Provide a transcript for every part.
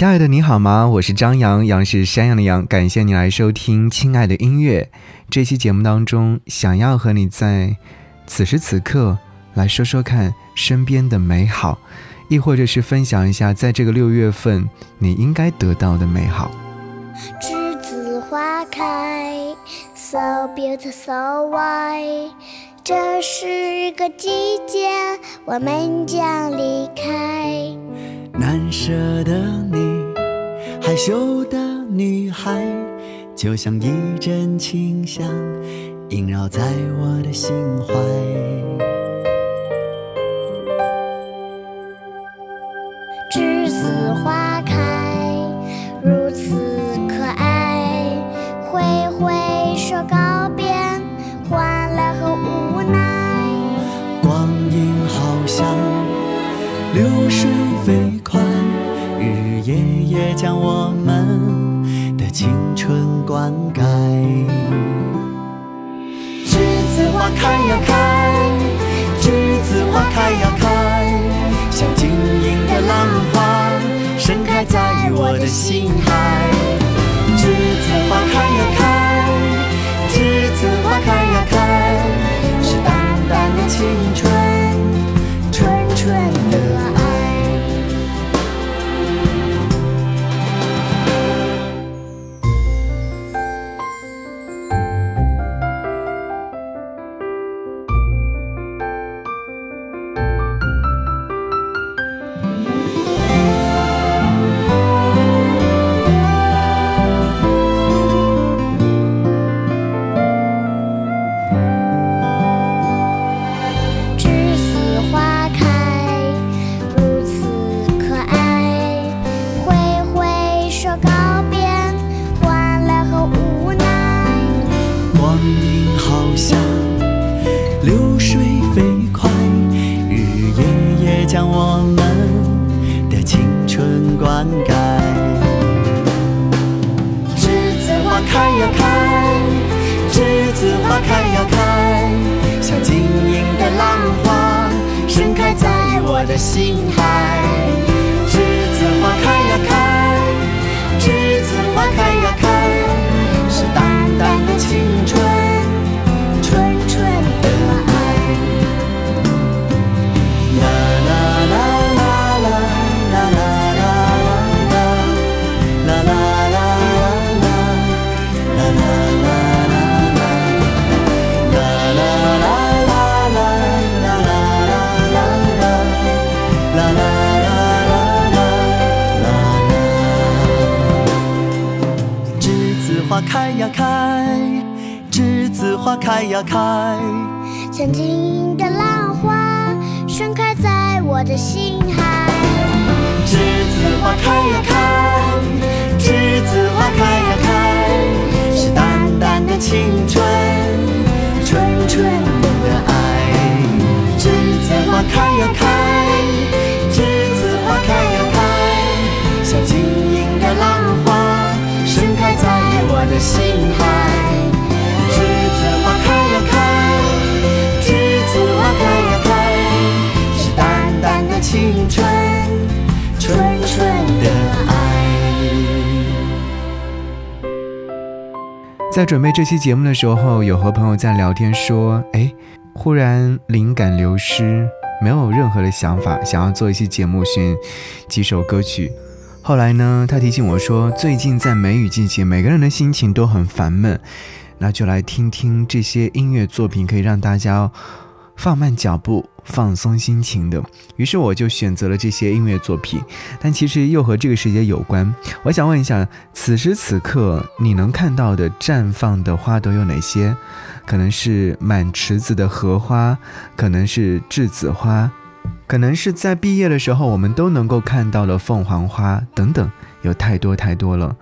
亲爱的，你好吗？我是张扬，杨是山羊的羊。感谢你来收听《亲爱的音乐》这期节目当中，想要和你在此时此刻来说说看身边的美好，亦或者是分享一下在这个六月份你应该得到的美好。栀子花开，so beautiful so white。这是个季节，我们将离开。难舍的你，害羞的女孩，就像一阵清香，萦绕在我的心怀。将我们的青春灌溉。栀子花开呀开，栀子花开呀开，像晶莹的浪花，盛开在我的心海。开呀开，像晶莹的浪花，盛开在我的心海。栀子花开呀开，栀子花开呀开，是淡淡的青春，纯纯的爱。栀子花开呀开，在准备这期节目的时候，有和朋友在聊天说：“哎，忽然灵感流失，没有任何的想法，想要做一期节目，选几首歌曲。后来呢，他提醒我说，最近在梅雨季节，每个人的心情都很烦闷，那就来听听这些音乐作品，可以让大家放慢脚步、放松心情的。于是我就选择了这些音乐作品，但其实又和这个世界有关。我想问一下，此时此刻你能看到的绽放的花朵有哪些？可能是满池子的荷花，可能是栀子花，可能是在毕业的时候我们都能够看到的凤凰花等等，有太多太多了。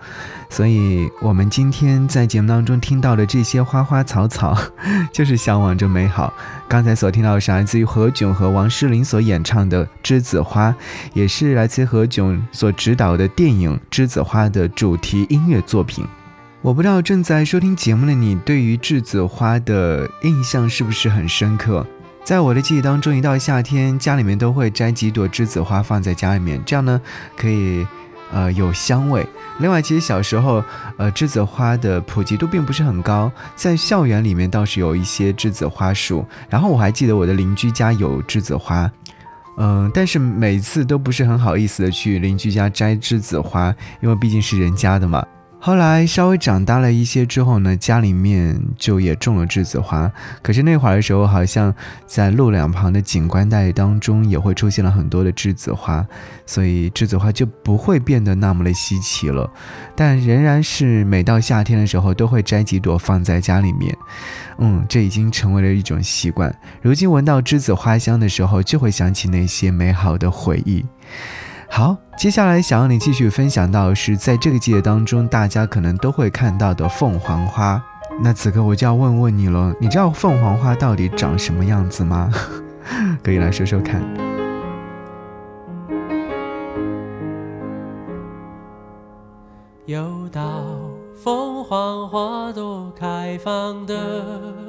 所以，我们今天在节目当中听到的这些花花草草，就是向往着美好。刚才所听到的是来自于何炅和王诗龄所演唱的《栀子花》，也是来自何炅所执导的电影《栀子花》的主题音乐作品。我不知道正在收听节目的你对于栀子花的印象是不是很深刻？在我的记忆当中，一到夏天，家里面都会摘几朵栀子花放在家里面，这样呢可以呃，有香味。另外，其实小时候，呃，栀子花的普及度并不是很高，在校园里面倒是有一些栀子花树。然后我还记得我的邻居家有栀子花，嗯，但是每次都不是很好意思的去邻居家摘栀子花，因为毕竟是人家的嘛。后来稍微长大了一些之后呢，家里面就也种了栀子花。可是那会儿的时候，好像在路两旁的景观带当中也会出现了很多的栀子花，所以栀子花就不会变得那么的稀奇了。但仍然是每到夏天的时候都会摘几朵放在家里面。嗯，这已经成为了一种习惯。如今闻到栀子花香的时候，就会想起那些美好的回忆。好，接下来想要你继续分享到的是在这个季节当中，大家可能都会看到的凤凰花。那此刻我就要问问你了，你知道凤凰花到底长什么样子吗？可以来说说看。又到凤凰花朵开放的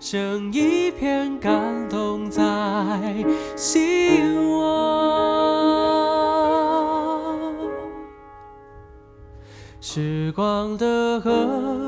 剩一片感动在心窝。时光的河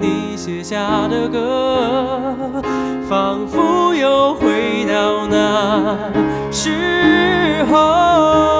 你写下的歌，仿佛又回到那时候。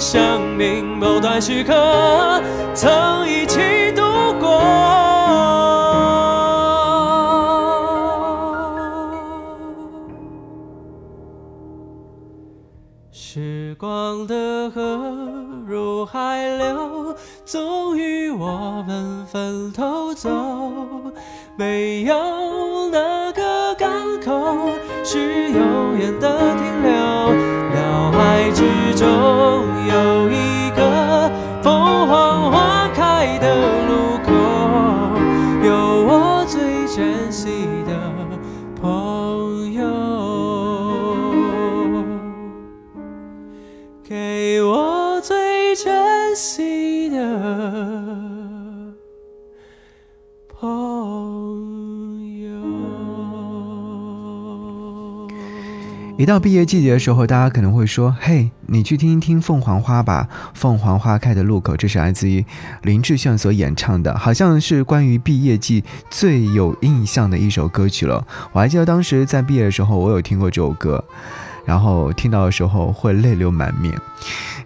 生命某段时刻曾一起度过。时光的河。入海流，终于我们分头走。没有哪个港口是永远的停留。脑海之中有一个凤凰花开的路口，有我最珍惜的朋友，给我最。珍惜的朋一到毕业季节的时候，大家可能会说：“嘿，你去听一听凤凰花吧，凤凰花开的路口。”这是来自于林志炫所演唱的，好像是关于毕业季最有印象的一首歌曲了。我还记得当时在毕业的时候，我有听过这首歌。然后听到的时候会泪流满面。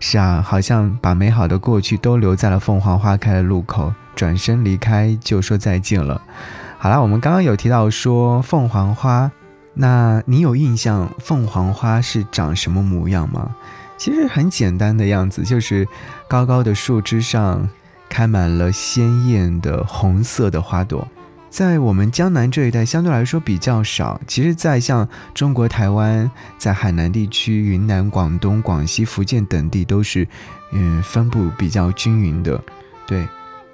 是啊，好像把美好的过去都留在了凤凰花开的路口，转身离开就说再见了。好啦，我们刚刚有提到说凤凰花，那你有印象凤凰花是长什么模样吗？其实很简单的样子，就是高高的树枝上开满了鲜艳的红色的花朵。在我们江南这一带相对来说比较少，其实，在像中国台湾、在海南地区、云南、广东、广西、福建等地都是，嗯，分布比较均匀的。对，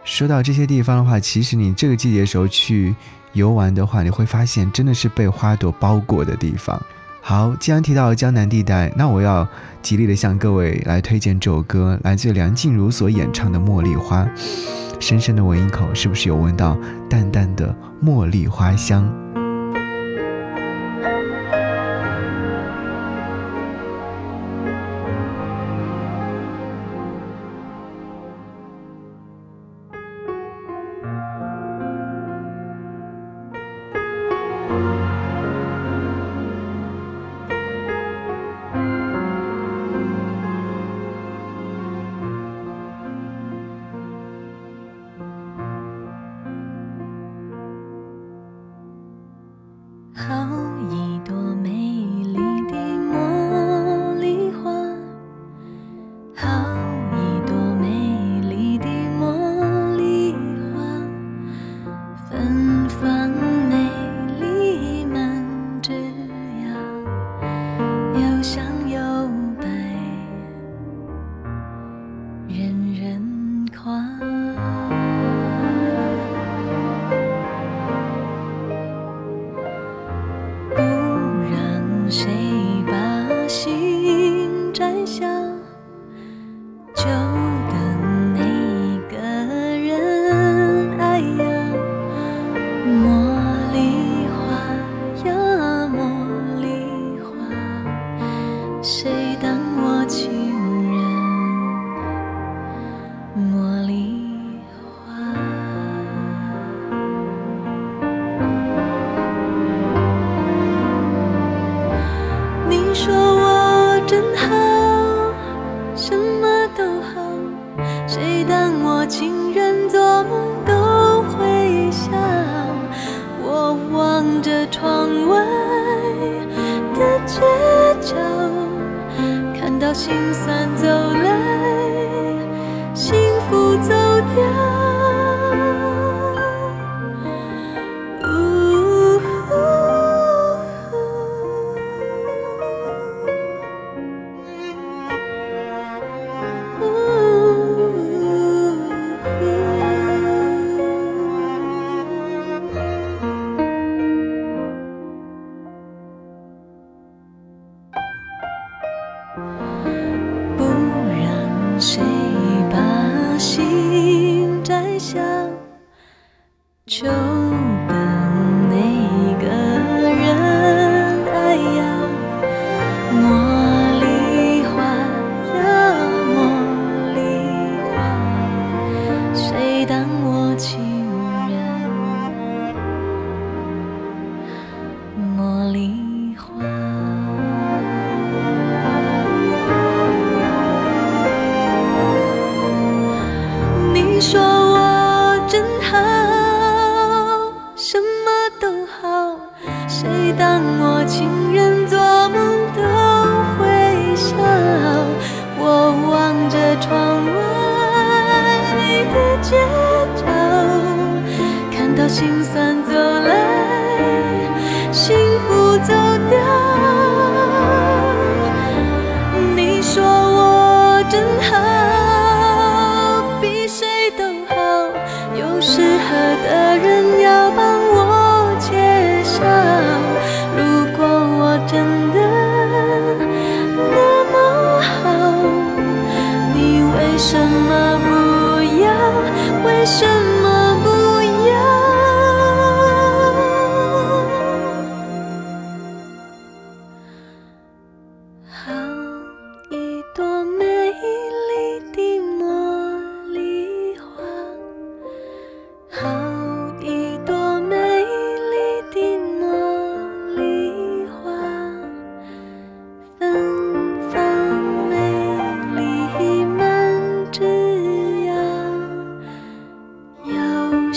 说到这些地方的话，其实你这个季节的时候去游玩的话，你会发现真的是被花朵包裹的地方。好，既然提到江南地带，那我要极力的向各位来推荐这首歌，来自梁静茹所演唱的《茉莉花》。深深的闻一口，是不是有闻到淡淡的茉莉花香？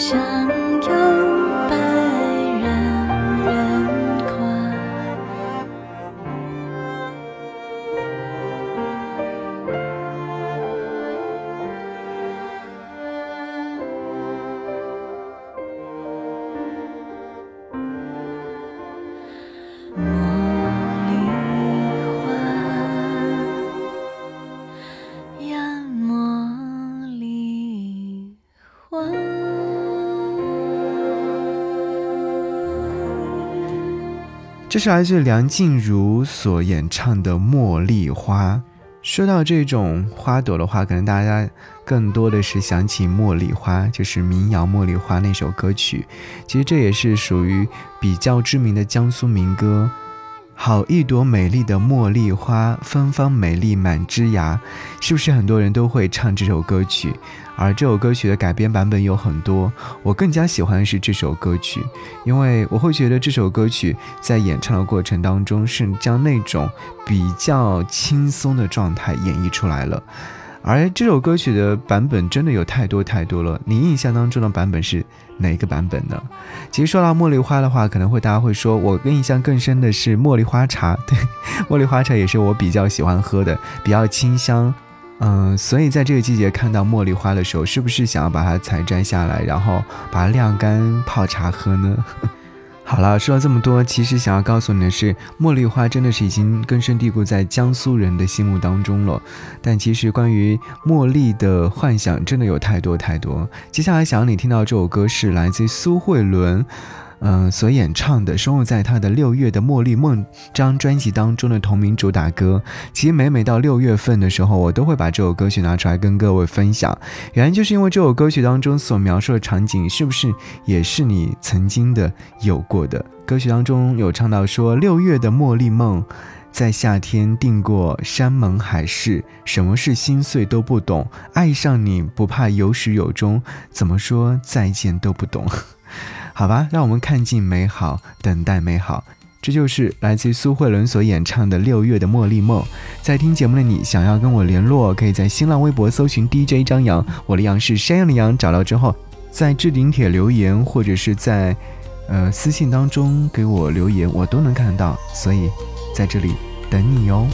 想这是来自梁静茹所演唱的《茉莉花》。说到这种花朵的话，可能大家更多的是想起《茉莉花》，就是民谣《茉莉花》那首歌曲。其实这也是属于比较知名的江苏民歌。好一朵美丽的茉莉花，芬芳美丽满枝芽，是不是很多人都会唱这首歌曲？而这首歌曲的改编版本有很多，我更加喜欢是这首歌曲，因为我会觉得这首歌曲在演唱的过程当中是将那种比较轻松的状态演绎出来了。而这首歌曲的版本真的有太多太多了，你印象当中的版本是哪个版本呢？其实说到茉莉花的话，可能会大家会说，我印象更深的是茉莉花茶，对，茉莉花茶也是我比较喜欢喝的，比较清香。嗯，所以在这个季节看到茉莉花的时候，是不是想要把它采摘下来，然后把它晾干泡茶喝呢？好了，说了这么多，其实想要告诉你的是，茉莉花真的是已经根深蒂固在江苏人的心目当中了。但其实关于茉莉的幻想真的有太多太多。接下来想要你听到这首歌是来自苏慧伦。嗯，所演唱的收录在他的六月的《茉莉梦》张专辑当中的同名主打歌。其实每每到六月份的时候，我都会把这首歌曲拿出来跟各位分享。原因就是因为这首歌曲当中所描述的场景，是不是也是你曾经的有过的？歌曲当中有唱到说：“六月的茉莉梦，在夏天定过山盟海誓，什么是心碎都不懂，爱上你不怕有始有终，怎么说再见都不懂。”好吧，让我们看尽美好，等待美好。这就是来自于苏慧伦所演唱的《六月的茉莉梦》。在听节目的你，想要跟我联络，可以在新浪微博搜寻 DJ 张扬，我的杨是山羊的羊，找到之后，在置顶帖留言，或者是在呃私信当中给我留言，我都能看到。所以在这里等你哦。